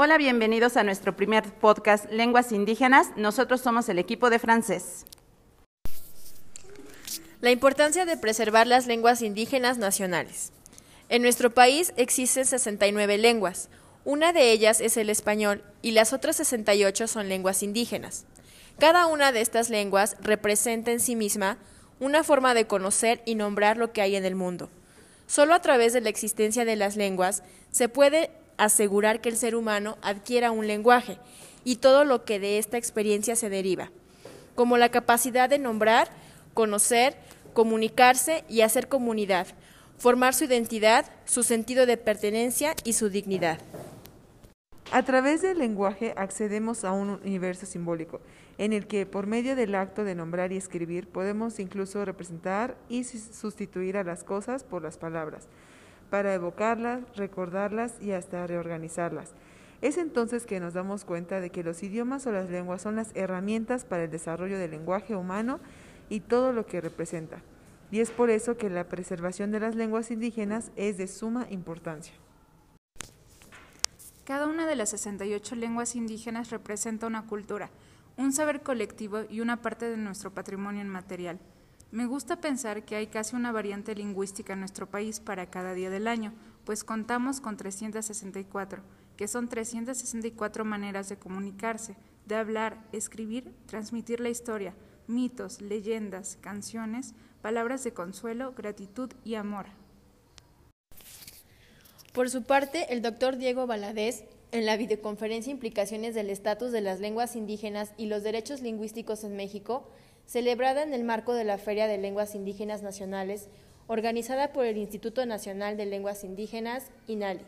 Hola, bienvenidos a nuestro primer podcast Lenguas Indígenas. Nosotros somos el equipo de francés. La importancia de preservar las lenguas indígenas nacionales. En nuestro país existen 69 lenguas. Una de ellas es el español y las otras 68 son lenguas indígenas. Cada una de estas lenguas representa en sí misma una forma de conocer y nombrar lo que hay en el mundo. Solo a través de la existencia de las lenguas se puede asegurar que el ser humano adquiera un lenguaje y todo lo que de esta experiencia se deriva, como la capacidad de nombrar, conocer, comunicarse y hacer comunidad, formar su identidad, su sentido de pertenencia y su dignidad. A través del lenguaje accedemos a un universo simbólico, en el que por medio del acto de nombrar y escribir podemos incluso representar y sustituir a las cosas por las palabras para evocarlas, recordarlas y hasta reorganizarlas. Es entonces que nos damos cuenta de que los idiomas o las lenguas son las herramientas para el desarrollo del lenguaje humano y todo lo que representa. Y es por eso que la preservación de las lenguas indígenas es de suma importancia. Cada una de las 68 lenguas indígenas representa una cultura, un saber colectivo y una parte de nuestro patrimonio inmaterial. Me gusta pensar que hay casi una variante lingüística en nuestro país para cada día del año, pues contamos con 364, que son 364 maneras de comunicarse, de hablar, escribir, transmitir la historia, mitos, leyendas, canciones, palabras de consuelo, gratitud y amor. Por su parte, el doctor Diego Valadez, en la videoconferencia Implicaciones del Estatus de las Lenguas Indígenas y los Derechos Lingüísticos en México, celebrada en el marco de la Feria de Lenguas Indígenas Nacionales, organizada por el Instituto Nacional de Lenguas Indígenas, INALI.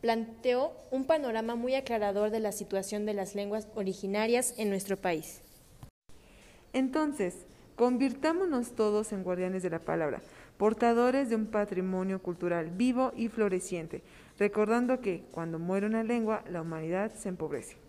Planteó un panorama muy aclarador de la situación de las lenguas originarias en nuestro país. Entonces, convirtámonos todos en guardianes de la palabra, portadores de un patrimonio cultural vivo y floreciente, recordando que cuando muere una lengua, la humanidad se empobrece.